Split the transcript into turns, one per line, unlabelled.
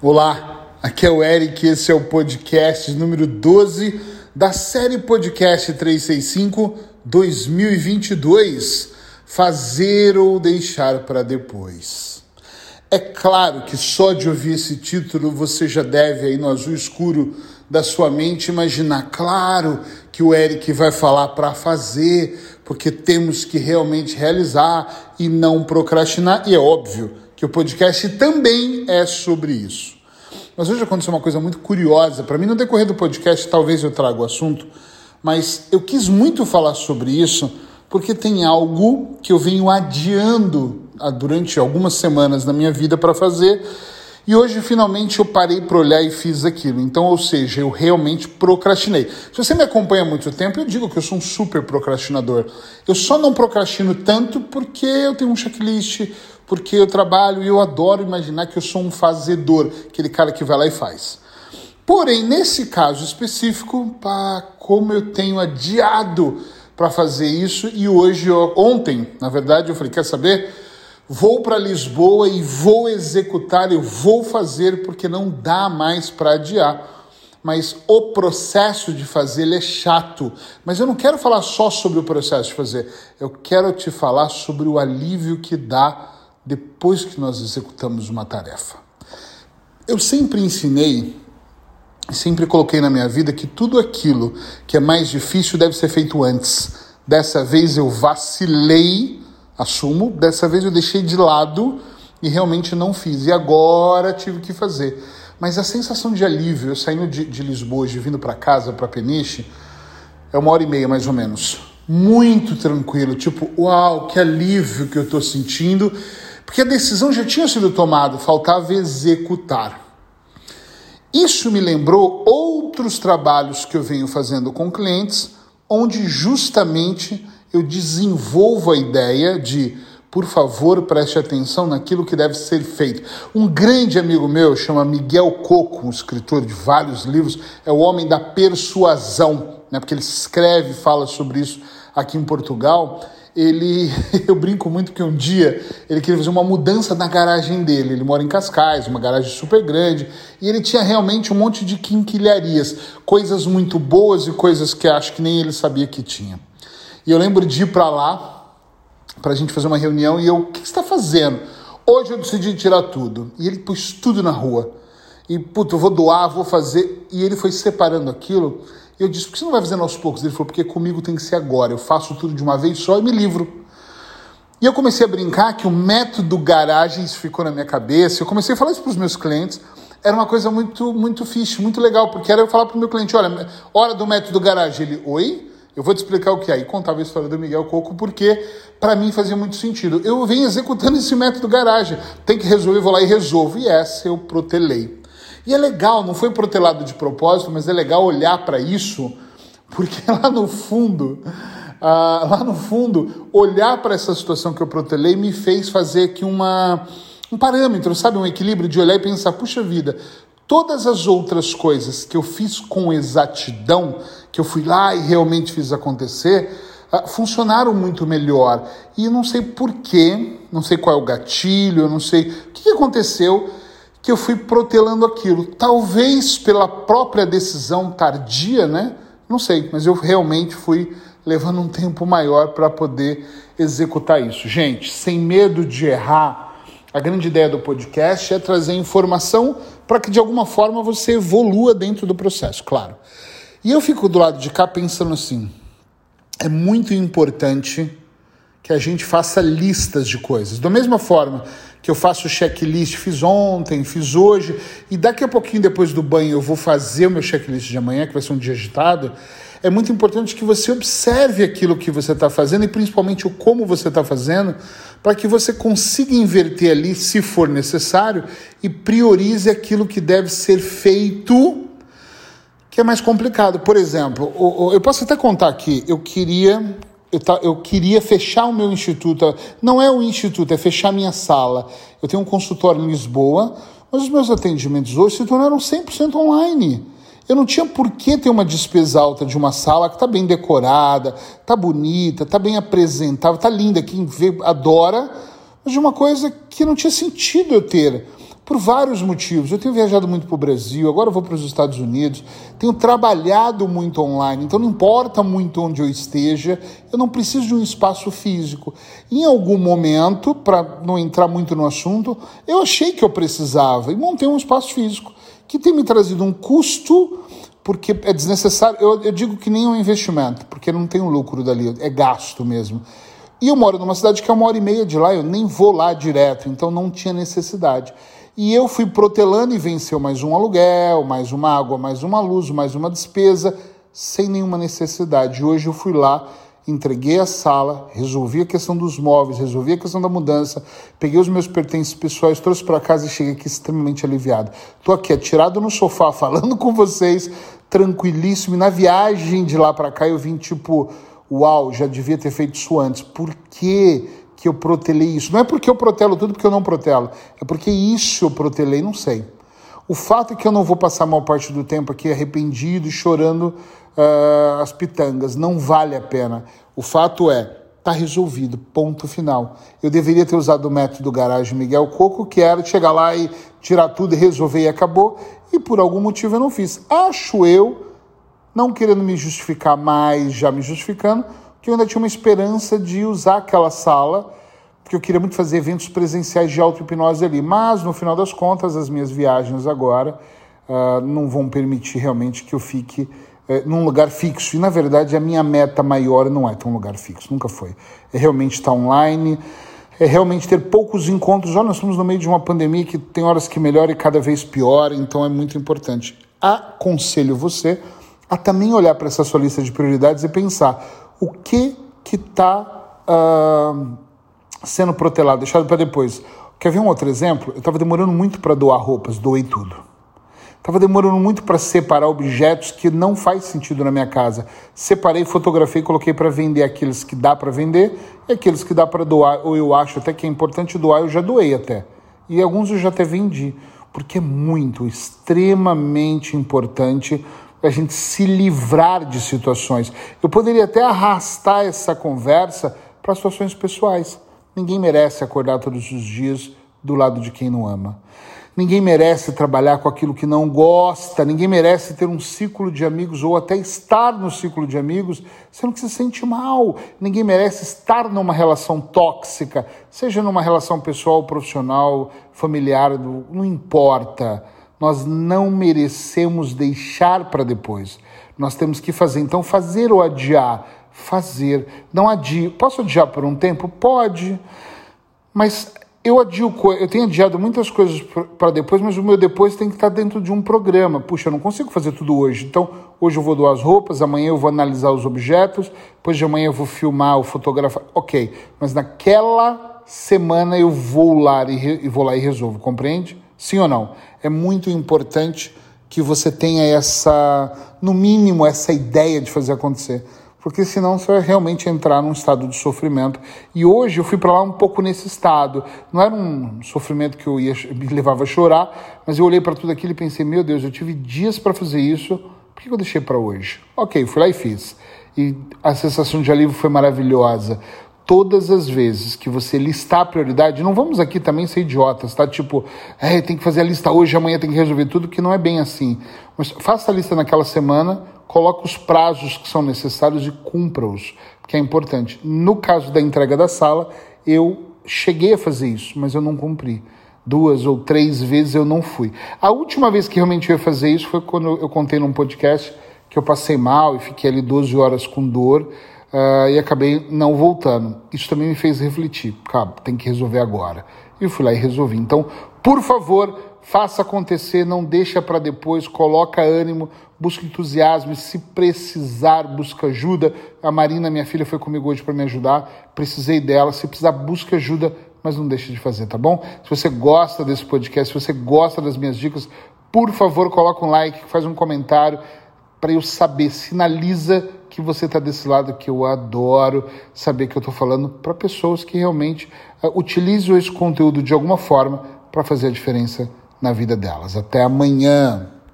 Olá, aqui é o Eric, esse é o podcast número 12 da série Podcast 365 2022 Fazer ou Deixar para Depois. É claro que só de ouvir esse título você já deve, aí no azul escuro da sua mente, imaginar, claro, que o Eric vai falar para fazer, porque temos que realmente realizar e não procrastinar, e é óbvio que o podcast também é sobre isso. Mas hoje aconteceu uma coisa muito curiosa. Para mim, no decorrer do podcast, talvez eu traga o assunto, mas eu quis muito falar sobre isso porque tem algo que eu venho adiando durante algumas semanas na minha vida para fazer. E hoje finalmente eu parei para olhar e fiz aquilo. Então, ou seja, eu realmente procrastinei. Se você me acompanha há muito tempo, eu digo que eu sou um super procrastinador. Eu só não procrastino tanto porque eu tenho um checklist, porque eu trabalho e eu adoro imaginar que eu sou um fazedor, aquele cara que vai lá e faz. Porém, nesse caso específico, pá, como eu tenho adiado para fazer isso e hoje, ontem, na verdade, eu falei, quer saber? Vou para Lisboa e vou executar, eu vou fazer porque não dá mais para adiar. Mas o processo de fazer ele é chato. Mas eu não quero falar só sobre o processo de fazer. Eu quero te falar sobre o alívio que dá depois que nós executamos uma tarefa. Eu sempre ensinei, sempre coloquei na minha vida que tudo aquilo que é mais difícil deve ser feito antes. Dessa vez eu vacilei, assumo, dessa vez eu deixei de lado e realmente não fiz. E agora tive que fazer. Mas a sensação de alívio, eu saindo de, de Lisboa, de vindo para casa, para Peniche, é uma hora e meia mais ou menos. Muito tranquilo, tipo, uau, que alívio que eu estou sentindo porque a decisão já tinha sido tomada, faltava executar. Isso me lembrou outros trabalhos que eu venho fazendo com clientes, onde justamente eu desenvolvo a ideia de, por favor, preste atenção naquilo que deve ser feito. Um grande amigo meu, chama Miguel Coco, um escritor de vários livros, é o homem da persuasão, né? porque ele escreve e fala sobre isso aqui em Portugal ele, eu brinco muito que um dia ele queria fazer uma mudança na garagem dele. Ele mora em Cascais, uma garagem super grande, e ele tinha realmente um monte de quinquilharias, coisas muito boas e coisas que acho que nem ele sabia que tinha. E eu lembro de ir para lá para a gente fazer uma reunião e eu, o que, está fazendo? Hoje eu decidi tirar tudo. E ele pôs tudo na rua. E, puta, eu vou doar, vou fazer. E ele foi separando aquilo. Eu disse, por que você não vai fazendo aos poucos? Ele falou, porque comigo tem que ser agora. Eu faço tudo de uma vez só e me livro. E eu comecei a brincar que o método garagens ficou na minha cabeça. Eu comecei a falar isso para os meus clientes. Era uma coisa muito, muito fixe, muito legal, porque era eu falar para o meu cliente: olha, hora do método garagem. Ele, oi? Eu vou te explicar o que é. E contava a história do Miguel Coco, porque para mim fazia muito sentido. Eu venho executando esse método garagem. Tem que resolver, vou lá e resolvo. E essa eu protelei. E é legal, não foi protelado de propósito, mas é legal olhar para isso, porque lá no fundo, ah, lá no fundo, olhar para essa situação que eu protelei me fez fazer aqui uma, um parâmetro, sabe? Um equilíbrio de olhar e pensar, puxa vida, todas as outras coisas que eu fiz com exatidão, que eu fui lá e realmente fiz acontecer, ah, funcionaram muito melhor. E não sei porquê, não sei qual é o gatilho, eu não sei o que aconteceu que eu fui protelando aquilo. Talvez pela própria decisão tardia, né? Não sei, mas eu realmente fui levando um tempo maior para poder executar isso. Gente, sem medo de errar, a grande ideia do podcast é trazer informação para que de alguma forma você evolua dentro do processo, claro. E eu fico do lado de cá pensando assim: é muito importante que a gente faça listas de coisas. Da mesma forma que eu faço checklist, fiz ontem, fiz hoje, e daqui a pouquinho depois do banho eu vou fazer o meu checklist de amanhã, que vai ser um dia agitado. É muito importante que você observe aquilo que você está fazendo e principalmente o como você está fazendo, para que você consiga inverter ali, se for necessário, e priorize aquilo que deve ser feito, que é mais complicado. Por exemplo, eu posso até contar aqui, eu queria eu, eu queria fechar o meu instituto. Não é o instituto, é fechar minha sala. Eu tenho um consultório em Lisboa, mas os meus atendimentos hoje se tornaram 100% online. Eu não tinha por que ter uma despesa alta de uma sala que está bem decorada, está bonita, está bem apresentável, está linda, quem vê adora, mas de uma coisa que não tinha sentido eu ter. Por vários motivos. Eu tenho viajado muito para o Brasil, agora vou para os Estados Unidos, tenho trabalhado muito online, então não importa muito onde eu esteja, eu não preciso de um espaço físico. Em algum momento, para não entrar muito no assunto, eu achei que eu precisava e montei um espaço físico que tem me trazido um custo porque é desnecessário. Eu, eu digo que nem um investimento, porque não tem um lucro dali, é gasto mesmo. E eu moro numa cidade que é uma hora e meia de lá, eu nem vou lá direto, então não tinha necessidade. E eu fui protelando e venceu mais um aluguel, mais uma água, mais uma luz, mais uma despesa, sem nenhuma necessidade. Hoje eu fui lá, entreguei a sala, resolvi a questão dos móveis, resolvi a questão da mudança, peguei os meus pertences pessoais, trouxe para casa e cheguei aqui extremamente aliviado. Estou aqui atirado no sofá falando com vocês, tranquilíssimo. E na viagem de lá para cá eu vim tipo, uau, já devia ter feito isso antes. Por quê? Que eu protelei isso. Não é porque eu protelo tudo porque eu não protelo, é porque isso eu protelei, não sei. O fato é que eu não vou passar a maior parte do tempo aqui arrependido e chorando uh, as pitangas. Não vale a pena. O fato é, tá resolvido, ponto final. Eu deveria ter usado o método garagem Miguel Coco, que era chegar lá e tirar tudo e resolver e acabou, e por algum motivo eu não fiz. Acho eu, não querendo me justificar mais, já me justificando, que eu ainda tinha uma esperança de usar aquela sala, porque eu queria muito fazer eventos presenciais de auto-hipnose ali. Mas, no final das contas, as minhas viagens agora uh, não vão permitir realmente que eu fique uh, num lugar fixo. E, na verdade, a minha meta maior não é ter um lugar fixo, nunca foi. É realmente estar online, é realmente ter poucos encontros. Olha, nós estamos no meio de uma pandemia que tem horas que melhora e cada vez pior, então é muito importante. Aconselho você a também olhar para essa sua lista de prioridades e pensar o que que está uh, sendo protelado, deixado para depois. Quer ver um outro exemplo? Eu estava demorando muito para doar roupas, doei tudo. Estava demorando muito para separar objetos que não faz sentido na minha casa. Separei, fotografei, coloquei para vender aqueles que dá para vender e aqueles que dá para doar, ou eu acho até que é importante doar, eu já doei até. E alguns eu já até vendi, porque é muito, extremamente importante a gente se livrar de situações. Eu poderia até arrastar essa conversa para situações pessoais. Ninguém merece acordar todos os dias do lado de quem não ama. Ninguém merece trabalhar com aquilo que não gosta, ninguém merece ter um ciclo de amigos ou até estar no ciclo de amigos sendo que se sente mal. Ninguém merece estar numa relação tóxica, seja numa relação pessoal, profissional, familiar, não importa. Nós não merecemos deixar para depois. Nós temos que fazer. Então, fazer ou adiar? Fazer. Não adio. Posso adiar por um tempo? Pode. Mas eu adio, eu tenho adiado muitas coisas para depois, mas o meu depois tem que estar dentro de um programa. Puxa, eu não consigo fazer tudo hoje. Então, hoje eu vou doar as roupas, amanhã eu vou analisar os objetos, depois de amanhã eu vou filmar ou fotografar. Ok, mas naquela semana eu vou lá e, vou lá e resolvo, compreende? Sim ou não? É muito importante que você tenha essa, no mínimo, essa ideia de fazer acontecer. Porque senão você vai realmente entrar num estado de sofrimento. E hoje eu fui para lá um pouco nesse estado. Não era um sofrimento que eu ia, me levava a chorar, mas eu olhei para tudo aquilo e pensei: meu Deus, eu tive dias para fazer isso, por que eu deixei para hoje? Ok, fui lá e fiz. E a sensação de alívio foi maravilhosa todas as vezes que você listar a prioridade, não vamos aqui também ser idiotas, tá? Tipo, é, tem que fazer a lista hoje, amanhã tem que resolver tudo, que não é bem assim. Mas faça a lista naquela semana, coloque os prazos que são necessários e cumpra-os, que é importante. No caso da entrega da sala, eu cheguei a fazer isso, mas eu não cumpri. Duas ou três vezes eu não fui. A última vez que realmente eu ia fazer isso foi quando eu contei num podcast que eu passei mal e fiquei ali 12 horas com dor uh, e acabei não voltando. Isso também me fez refletir. Cara, tem que resolver agora. E eu fui lá e resolvi. Então, por favor, faça acontecer, não deixa para depois, coloca ânimo, busca entusiasmo, se precisar, busca ajuda. A Marina, minha filha, foi comigo hoje para me ajudar, precisei dela. Se precisar, busca ajuda, mas não deixe de fazer, tá bom? Se você gosta desse podcast, se você gosta das minhas dicas, por favor, coloca um like, faz um comentário para eu saber, sinaliza que você está desse lado, que eu adoro saber que eu estou falando para pessoas que realmente uh, utilizam esse conteúdo de alguma forma para fazer a diferença na vida delas. Até amanhã!